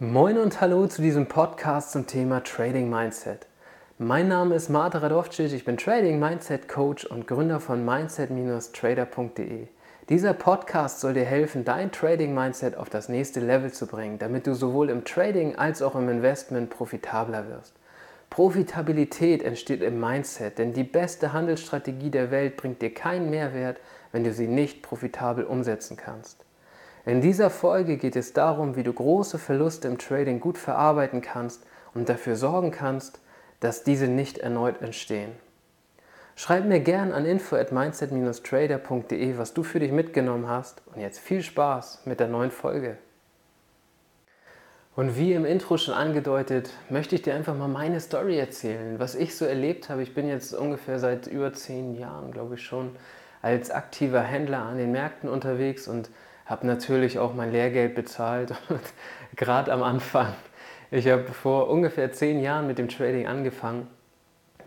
Moin und hallo zu diesem Podcast zum Thema Trading Mindset. Mein Name ist Marta Radovcic, ich bin Trading Mindset Coach und Gründer von mindset-trader.de. Dieser Podcast soll dir helfen, dein Trading Mindset auf das nächste Level zu bringen, damit du sowohl im Trading als auch im Investment profitabler wirst. Profitabilität entsteht im Mindset, denn die beste Handelsstrategie der Welt bringt dir keinen Mehrwert, wenn du sie nicht profitabel umsetzen kannst. In dieser Folge geht es darum, wie du große Verluste im Trading gut verarbeiten kannst und dafür sorgen kannst, dass diese nicht erneut entstehen. Schreib mir gern an info at mindset-trader.de, was du für dich mitgenommen hast und jetzt viel Spaß mit der neuen Folge. Und wie im Intro schon angedeutet, möchte ich dir einfach mal meine Story erzählen, was ich so erlebt habe. Ich bin jetzt ungefähr seit über zehn Jahren, glaube ich schon, als aktiver Händler an den Märkten unterwegs und habe natürlich auch mein Lehrgeld bezahlt gerade am Anfang. Ich habe vor ungefähr zehn Jahren mit dem Trading angefangen,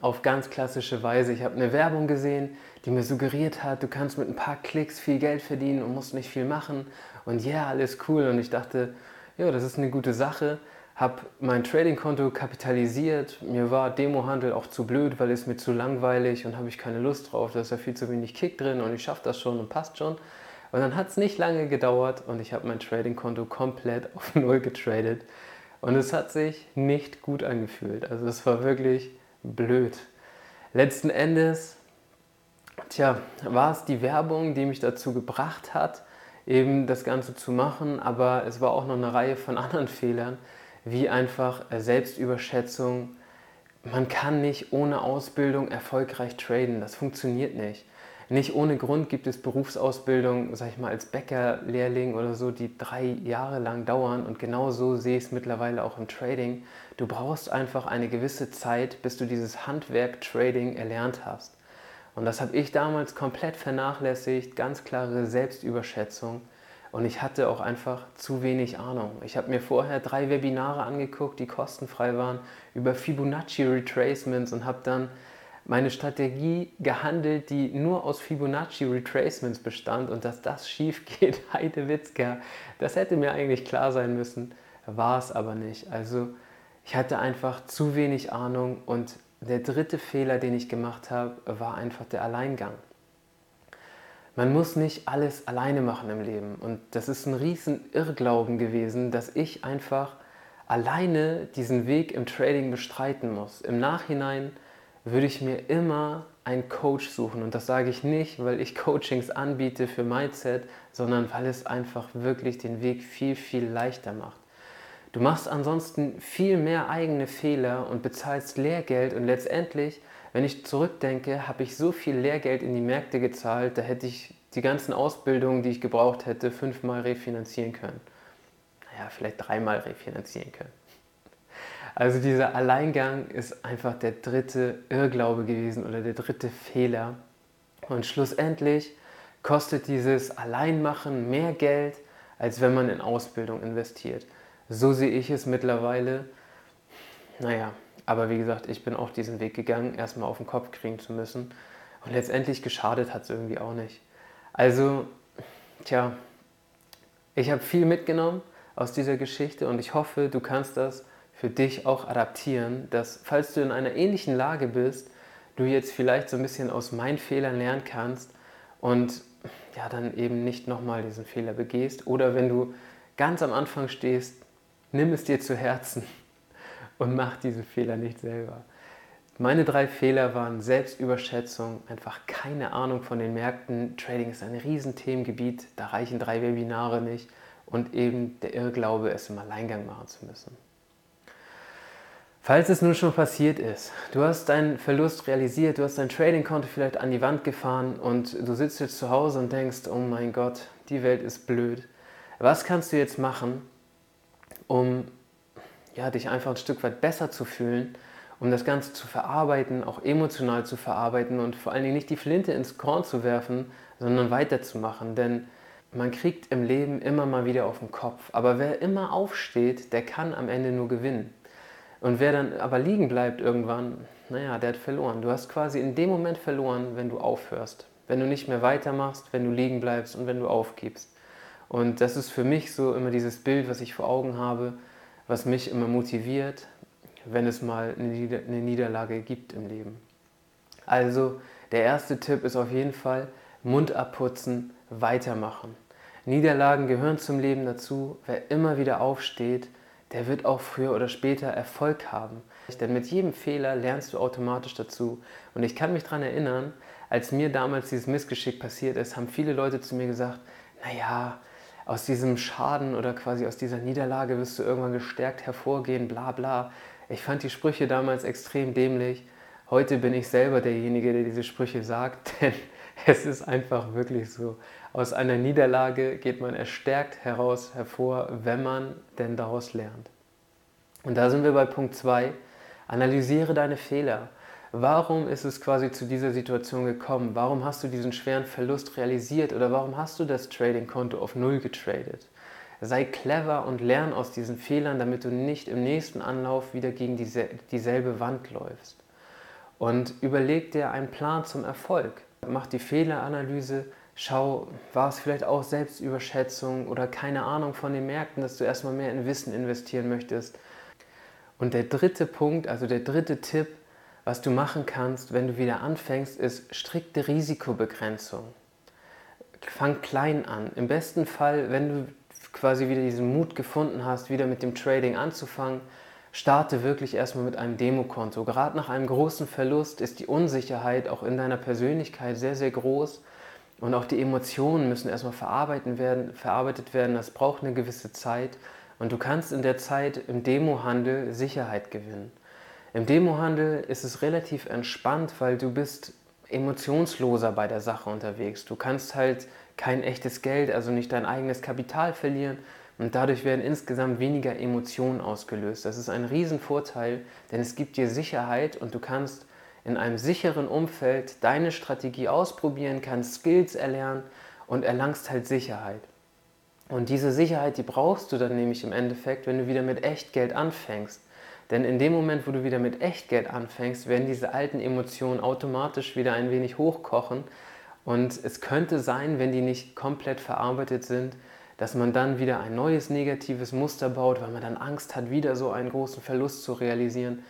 auf ganz klassische Weise. Ich habe eine Werbung gesehen, die mir suggeriert hat, du kannst mit ein paar Klicks viel Geld verdienen und musst nicht viel machen und ja, yeah, alles cool. Und ich dachte, ja, das ist eine gute Sache. Habe mein Trading-Konto kapitalisiert. Mir war Demohandel auch zu blöd, weil es mir zu langweilig und habe ich keine Lust drauf. Da ist ja viel zu wenig Kick drin und ich schaffe das schon und passt schon. Und dann hat es nicht lange gedauert und ich habe mein Trading-Konto komplett auf Null getradet. Und es hat sich nicht gut angefühlt. Also es war wirklich blöd. Letzten Endes, tja, war es die Werbung, die mich dazu gebracht hat, eben das Ganze zu machen. Aber es war auch noch eine Reihe von anderen Fehlern, wie einfach Selbstüberschätzung. Man kann nicht ohne Ausbildung erfolgreich traden. Das funktioniert nicht. Nicht ohne Grund gibt es Berufsausbildung, sag ich mal, als Bäckerlehrling oder so, die drei Jahre lang dauern. Und genau so sehe ich es mittlerweile auch im Trading. Du brauchst einfach eine gewisse Zeit, bis du dieses Handwerk Trading erlernt hast. Und das habe ich damals komplett vernachlässigt, ganz klare Selbstüberschätzung. Und ich hatte auch einfach zu wenig Ahnung. Ich habe mir vorher drei Webinare angeguckt, die kostenfrei waren, über Fibonacci Retracements und habe dann meine Strategie gehandelt, die nur aus Fibonacci Retracements bestand und dass das schief geht, Heide Witzker, das hätte mir eigentlich klar sein müssen, war es aber nicht. Also ich hatte einfach zu wenig Ahnung und der dritte Fehler, den ich gemacht habe, war einfach der Alleingang. Man muss nicht alles alleine machen im Leben und das ist ein riesen Irrglauben gewesen, dass ich einfach alleine diesen Weg im Trading bestreiten muss. Im Nachhinein würde ich mir immer einen Coach suchen. Und das sage ich nicht, weil ich Coachings anbiete für Mindset, sondern weil es einfach wirklich den Weg viel, viel leichter macht. Du machst ansonsten viel mehr eigene Fehler und bezahlst Lehrgeld und letztendlich, wenn ich zurückdenke, habe ich so viel Lehrgeld in die Märkte gezahlt, da hätte ich die ganzen Ausbildungen, die ich gebraucht hätte, fünfmal refinanzieren können. Naja, vielleicht dreimal refinanzieren können. Also dieser Alleingang ist einfach der dritte Irrglaube gewesen oder der dritte Fehler. Und schlussendlich kostet dieses Alleinmachen mehr Geld, als wenn man in Ausbildung investiert. So sehe ich es mittlerweile. Naja, aber wie gesagt, ich bin auch diesen Weg gegangen, erstmal auf den Kopf kriegen zu müssen. Und letztendlich geschadet hat es irgendwie auch nicht. Also, tja, ich habe viel mitgenommen aus dieser Geschichte und ich hoffe, du kannst das für dich auch adaptieren, dass falls du in einer ähnlichen Lage bist, du jetzt vielleicht so ein bisschen aus meinen Fehlern lernen kannst und ja, dann eben nicht nochmal diesen Fehler begehst. Oder wenn du ganz am Anfang stehst, nimm es dir zu Herzen und mach diesen Fehler nicht selber. Meine drei Fehler waren Selbstüberschätzung, einfach keine Ahnung von den Märkten. Trading ist ein Riesenthemengebiet, da reichen drei Webinare nicht und eben der Irrglaube, es im Alleingang machen zu müssen. Falls es nun schon passiert ist, du hast deinen Verlust realisiert, du hast dein Trading-Konto vielleicht an die Wand gefahren und du sitzt jetzt zu Hause und denkst, oh mein Gott, die Welt ist blöd. Was kannst du jetzt machen, um ja, dich einfach ein Stück weit besser zu fühlen, um das Ganze zu verarbeiten, auch emotional zu verarbeiten und vor allen Dingen nicht die Flinte ins Korn zu werfen, sondern weiterzumachen. Denn man kriegt im Leben immer mal wieder auf den Kopf. Aber wer immer aufsteht, der kann am Ende nur gewinnen. Und wer dann aber liegen bleibt irgendwann, naja, der hat verloren. Du hast quasi in dem Moment verloren, wenn du aufhörst. Wenn du nicht mehr weitermachst, wenn du liegen bleibst und wenn du aufgibst. Und das ist für mich so immer dieses Bild, was ich vor Augen habe. was mich immer motiviert, wenn es mal eine Niederlage gibt im Leben. Also der erste Tipp ist auf jeden Fall Mund abputzen, weitermachen. Niederlagen gehören zum Leben dazu. Wer immer wieder aufsteht, der wird auch früher oder später Erfolg haben. Denn mit jedem Fehler lernst du automatisch dazu. Und ich kann mich daran erinnern, als mir damals dieses Missgeschick passiert ist, haben viele Leute zu mir gesagt, naja, aus diesem Schaden oder quasi aus dieser Niederlage wirst du irgendwann gestärkt hervorgehen, bla bla. Ich fand die Sprüche damals extrem dämlich. Heute bin ich selber derjenige, der diese Sprüche sagt, denn es ist einfach wirklich so. Aus einer Niederlage geht man erstärkt heraus hervor, wenn man denn daraus lernt. Und da sind wir bei Punkt 2. Analysiere deine Fehler. Warum ist es quasi zu dieser Situation gekommen? Warum hast du diesen schweren Verlust realisiert oder warum hast du das Trading-Konto auf Null getradet? Sei clever und lern aus diesen Fehlern, damit du nicht im nächsten Anlauf wieder gegen diese, dieselbe Wand läufst. Und überleg dir einen Plan zum Erfolg. Mach die Fehleranalyse, schau, war es vielleicht auch Selbstüberschätzung oder keine Ahnung von den Märkten, dass du erstmal mehr in Wissen investieren möchtest. Und der dritte Punkt, also der dritte Tipp, was du machen kannst, wenn du wieder anfängst, ist strikte Risikobegrenzung. Fang klein an. Im besten Fall, wenn du quasi wieder diesen Mut gefunden hast, wieder mit dem Trading anzufangen, starte wirklich erstmal mit einem Demokonto. Gerade nach einem großen Verlust ist die Unsicherheit auch in deiner Persönlichkeit sehr, sehr groß. Und auch die Emotionen müssen erstmal verarbeitet werden, verarbeitet werden. Das braucht eine gewisse Zeit. Und du kannst in der Zeit im Demohandel Sicherheit gewinnen. Im Demohandel ist es relativ entspannt, weil du bist emotionsloser bei der Sache unterwegs. Du kannst halt kein echtes Geld, also nicht dein eigenes Kapital verlieren und dadurch werden insgesamt weniger Emotionen ausgelöst. Das ist ein Riesenvorteil, denn es gibt dir Sicherheit und du kannst in einem sicheren Umfeld deine Strategie ausprobieren, kannst Skills erlernen und erlangst halt Sicherheit. Und diese Sicherheit, die brauchst du dann nämlich im Endeffekt, wenn du wieder mit Echtgeld anfängst. Denn in dem Moment, wo du wieder mit Echtgeld anfängst, werden diese alten Emotionen automatisch wieder ein wenig hochkochen. Und es könnte sein, wenn die nicht komplett verarbeitet sind, dass man dann wieder ein neues negatives Muster baut, weil man dann Angst hat, wieder so einen großen Verlust zu realisieren,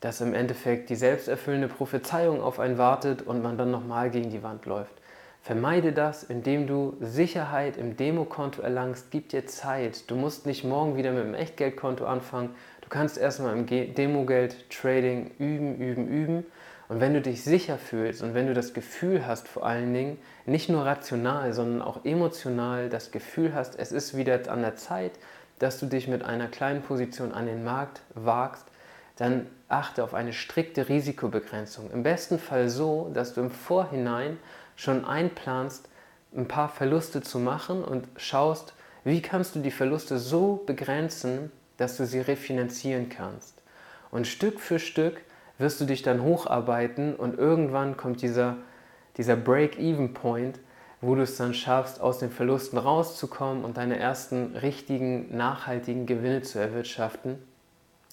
dass im Endeffekt die selbsterfüllende Prophezeiung auf einen wartet und man dann nochmal gegen die Wand läuft. Vermeide das, indem du Sicherheit im Demokonto erlangst. Gib dir Zeit. Du musst nicht morgen wieder mit dem Echtgeldkonto anfangen. Du kannst erstmal im Demogeld-Trading üben, üben, üben. Und wenn du dich sicher fühlst und wenn du das Gefühl hast, vor allen Dingen, nicht nur rational, sondern auch emotional das Gefühl hast, es ist wieder an der Zeit, dass du dich mit einer kleinen Position an den Markt wagst, dann achte auf eine strikte Risikobegrenzung. Im besten Fall so, dass du im Vorhinein schon einplanst, ein paar Verluste zu machen und schaust, wie kannst du die Verluste so begrenzen, dass du sie refinanzieren kannst. Und Stück für Stück wirst du dich dann hocharbeiten und irgendwann kommt dieser, dieser Break-Even-Point, wo du es dann schaffst, aus den Verlusten rauszukommen und deine ersten richtigen, nachhaltigen Gewinne zu erwirtschaften.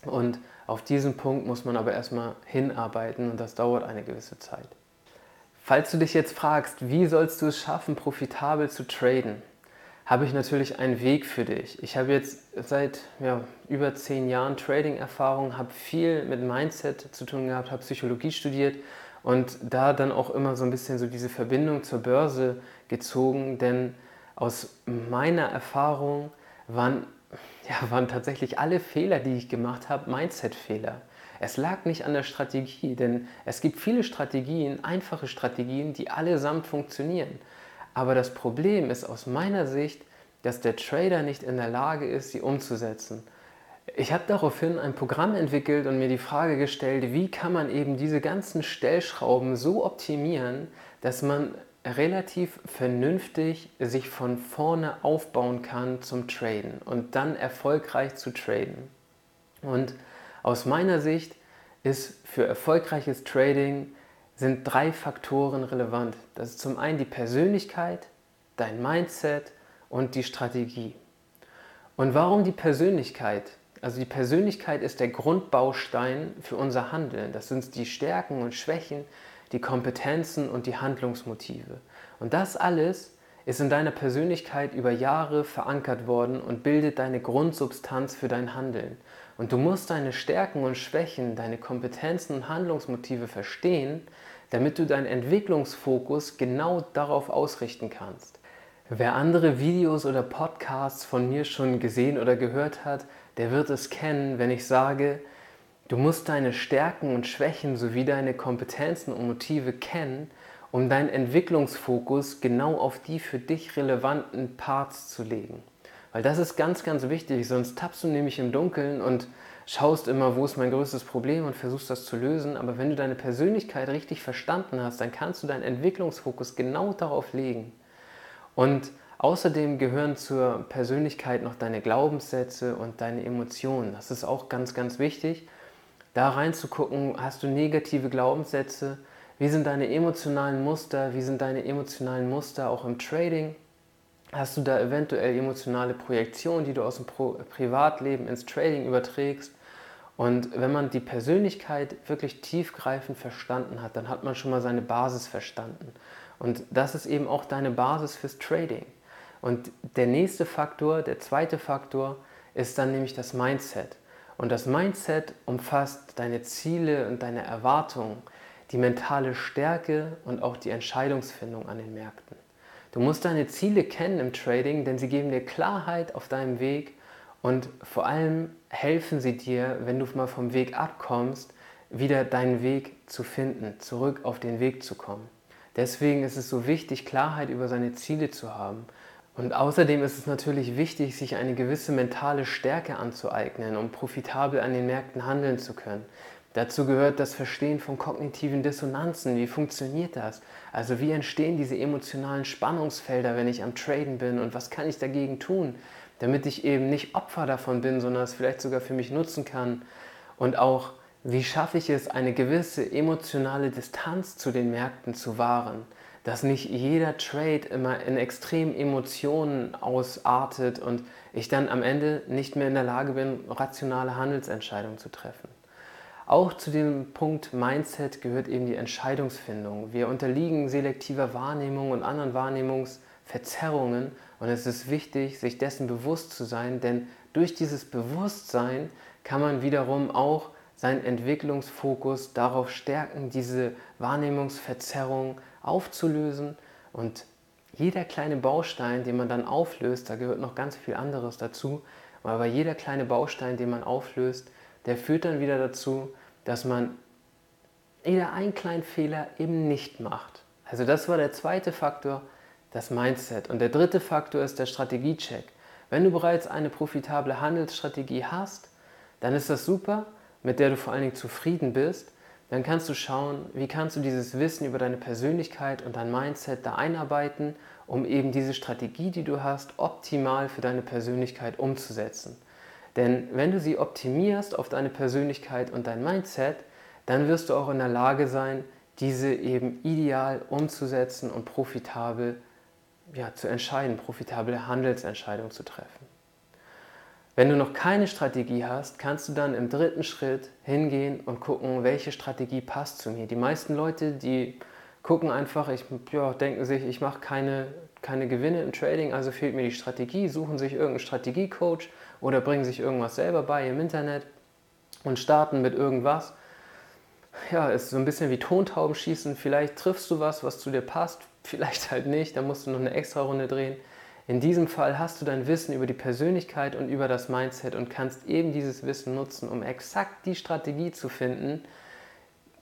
Und auf diesen Punkt muss man aber erstmal hinarbeiten und das dauert eine gewisse Zeit. Falls du dich jetzt fragst, wie sollst du es schaffen, profitabel zu traden, habe ich natürlich einen Weg für dich. Ich habe jetzt seit ja, über zehn Jahren Trading-Erfahrung, habe viel mit Mindset zu tun gehabt, habe Psychologie studiert und da dann auch immer so ein bisschen so diese Verbindung zur Börse gezogen, denn aus meiner Erfahrung waren, ja, waren tatsächlich alle Fehler, die ich gemacht habe, Mindset-Fehler. Es lag nicht an der Strategie, denn es gibt viele Strategien, einfache Strategien, die allesamt funktionieren. Aber das Problem ist aus meiner Sicht, dass der Trader nicht in der Lage ist, sie umzusetzen. Ich habe daraufhin ein Programm entwickelt und mir die Frage gestellt, wie kann man eben diese ganzen Stellschrauben so optimieren, dass man relativ vernünftig sich von vorne aufbauen kann zum Traden und dann erfolgreich zu traden. Und aus meiner Sicht ist für erfolgreiches Trading sind drei Faktoren relevant. Das ist zum einen die Persönlichkeit, dein Mindset und die Strategie. Und warum die Persönlichkeit? Also die Persönlichkeit ist der Grundbaustein für unser Handeln. Das sind die Stärken und Schwächen, die Kompetenzen und die Handlungsmotive. Und das alles ist in deiner Persönlichkeit über Jahre verankert worden und bildet deine Grundsubstanz für dein Handeln. Und du musst deine Stärken und Schwächen, deine Kompetenzen und Handlungsmotive verstehen, damit du deinen Entwicklungsfokus genau darauf ausrichten kannst. Wer andere Videos oder Podcasts von mir schon gesehen oder gehört hat, der wird es kennen, wenn ich sage, du musst deine Stärken und Schwächen sowie deine Kompetenzen und Motive kennen, um deinen Entwicklungsfokus genau auf die für dich relevanten Parts zu legen. Weil das ist ganz, ganz wichtig, sonst tappst du nämlich im Dunkeln und schaust immer, wo ist mein größtes Problem und versuchst das zu lösen. Aber wenn du deine Persönlichkeit richtig verstanden hast, dann kannst du deinen Entwicklungsfokus genau darauf legen. Und außerdem gehören zur Persönlichkeit noch deine Glaubenssätze und deine Emotionen. Das ist auch ganz, ganz wichtig. Da reinzugucken, hast du negative Glaubenssätze? Wie sind deine emotionalen Muster? Wie sind deine emotionalen Muster auch im Trading? Hast du da eventuell emotionale Projektionen, die du aus dem Privatleben ins Trading überträgst? Und wenn man die Persönlichkeit wirklich tiefgreifend verstanden hat, dann hat man schon mal seine Basis verstanden. Und das ist eben auch deine Basis fürs Trading. Und der nächste Faktor, der zweite Faktor, ist dann nämlich das Mindset. Und das Mindset umfasst deine Ziele und deine Erwartungen, die mentale Stärke und auch die Entscheidungsfindung an den Märkten. Du musst deine Ziele kennen im Trading, denn sie geben dir Klarheit auf deinem Weg und vor allem helfen sie dir, wenn du mal vom Weg abkommst, wieder deinen Weg zu finden, zurück auf den Weg zu kommen. Deswegen ist es so wichtig, Klarheit über seine Ziele zu haben. Und außerdem ist es natürlich wichtig, sich eine gewisse mentale Stärke anzueignen, um profitabel an den Märkten handeln zu können. Dazu gehört das Verstehen von kognitiven Dissonanzen. Wie funktioniert das? Also wie entstehen diese emotionalen Spannungsfelder, wenn ich am Traden bin und was kann ich dagegen tun, damit ich eben nicht Opfer davon bin, sondern es vielleicht sogar für mich nutzen kann. Und auch wie schaffe ich es, eine gewisse emotionale Distanz zu den Märkten zu wahren, dass nicht jeder Trade immer in extremen Emotionen ausartet und ich dann am Ende nicht mehr in der Lage bin, rationale Handelsentscheidungen zu treffen. Auch zu dem Punkt Mindset gehört eben die Entscheidungsfindung. Wir unterliegen selektiver Wahrnehmung und anderen Wahrnehmungsverzerrungen und es ist wichtig, sich dessen bewusst zu sein, denn durch dieses Bewusstsein kann man wiederum auch seinen Entwicklungsfokus darauf stärken, diese Wahrnehmungsverzerrung aufzulösen. Und jeder kleine Baustein, den man dann auflöst, da gehört noch ganz viel anderes dazu, aber jeder kleine Baustein, den man auflöst, der führt dann wieder dazu, dass man wieder einen kleinen Fehler eben nicht macht. Also das war der zweite Faktor, das Mindset. Und der dritte Faktor ist der Strategiecheck. Wenn du bereits eine profitable Handelsstrategie hast, dann ist das super, mit der du vor allen Dingen zufrieden bist, dann kannst du schauen, wie kannst du dieses Wissen über deine Persönlichkeit und dein Mindset da einarbeiten, um eben diese Strategie, die du hast, optimal für deine Persönlichkeit umzusetzen. Denn wenn du sie optimierst auf deine Persönlichkeit und dein Mindset, dann wirst du auch in der Lage sein, diese eben ideal umzusetzen und profitabel ja, zu entscheiden, profitable Handelsentscheidungen zu treffen. Wenn du noch keine Strategie hast, kannst du dann im dritten Schritt hingehen und gucken, welche Strategie passt zu mir. Die meisten Leute, die gucken einfach, ich, ja, denken sich, ich mache keine, keine Gewinne im Trading, also fehlt mir die Strategie, suchen sich irgendeinen Strategiecoach oder bringen sich irgendwas selber bei im Internet und starten mit irgendwas. Ja, ist so ein bisschen wie Tontauben schießen. Vielleicht triffst du was, was zu dir passt, vielleicht halt nicht, dann musst du noch eine extra Runde drehen. In diesem Fall hast du dein Wissen über die Persönlichkeit und über das Mindset und kannst eben dieses Wissen nutzen, um exakt die Strategie zu finden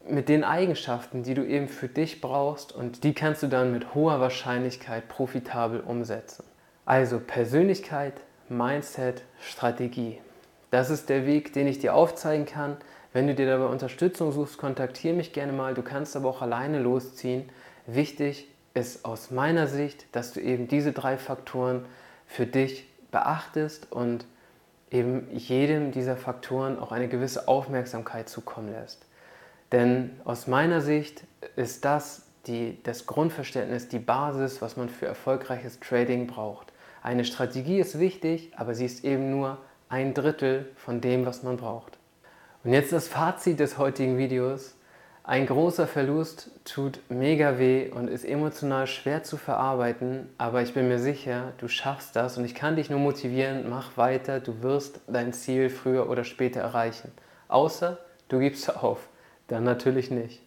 mit den Eigenschaften, die du eben für dich brauchst und die kannst du dann mit hoher Wahrscheinlichkeit profitabel umsetzen. Also Persönlichkeit, Mindset, Strategie. Das ist der Weg, den ich dir aufzeigen kann. Wenn du dir dabei Unterstützung suchst, kontaktiere mich gerne mal. Du kannst aber auch alleine losziehen. Wichtig ist aus meiner Sicht, dass du eben diese drei Faktoren für dich beachtest und eben jedem dieser Faktoren auch eine gewisse Aufmerksamkeit zukommen lässt. Denn aus meiner Sicht ist das die, das Grundverständnis, die Basis, was man für erfolgreiches Trading braucht. Eine Strategie ist wichtig, aber sie ist eben nur ein Drittel von dem, was man braucht. Und jetzt das Fazit des heutigen Videos. Ein großer Verlust tut mega weh und ist emotional schwer zu verarbeiten, aber ich bin mir sicher, du schaffst das und ich kann dich nur motivieren, mach weiter, du wirst dein Ziel früher oder später erreichen. Außer du gibst auf, dann natürlich nicht.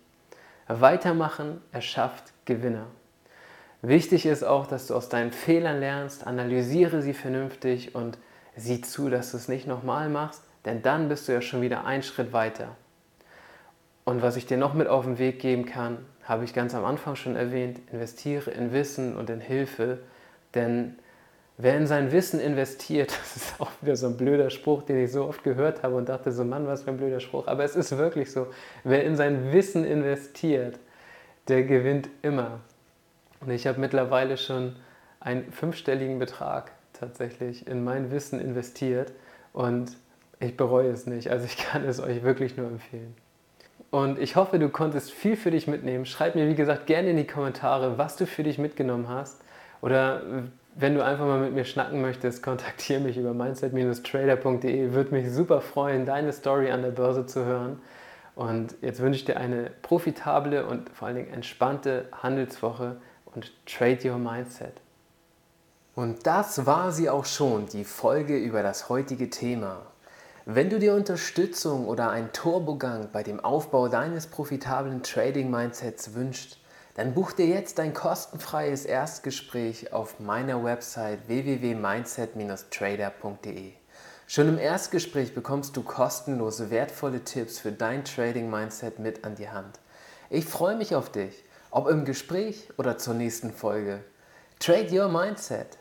Weitermachen erschafft Gewinner. Wichtig ist auch, dass du aus deinen Fehlern lernst, analysiere sie vernünftig und sieh zu, dass du es nicht nochmal machst, denn dann bist du ja schon wieder einen Schritt weiter. Und was ich dir noch mit auf den Weg geben kann, habe ich ganz am Anfang schon erwähnt, investiere in Wissen und in Hilfe, denn wer in sein Wissen investiert, das ist auch wieder so ein blöder Spruch, den ich so oft gehört habe und dachte so, Mann, was für ein blöder Spruch, aber es ist wirklich so, wer in sein Wissen investiert, der gewinnt immer. Und ich habe mittlerweile schon einen fünfstelligen Betrag tatsächlich in mein Wissen investiert und ich bereue es nicht. Also ich kann es euch wirklich nur empfehlen. Und ich hoffe, du konntest viel für dich mitnehmen. Schreib mir, wie gesagt, gerne in die Kommentare, was du für dich mitgenommen hast. Oder wenn du einfach mal mit mir schnacken möchtest, kontaktiere mich über mindset-trader.de. Würde mich super freuen, deine Story an der Börse zu hören. Und jetzt wünsche ich dir eine profitable und vor allen Dingen entspannte Handelswoche und trade your mindset. Und das war sie auch schon, die Folge über das heutige Thema. Wenn du dir Unterstützung oder einen Turbogang bei dem Aufbau deines profitablen Trading-Mindsets wünschst, dann buch dir jetzt ein kostenfreies Erstgespräch auf meiner Website www.mindset-trader.de. Schon im Erstgespräch bekommst du kostenlose, wertvolle Tipps für dein Trading-Mindset mit an die Hand. Ich freue mich auf dich, ob im Gespräch oder zur nächsten Folge. Trade Your Mindset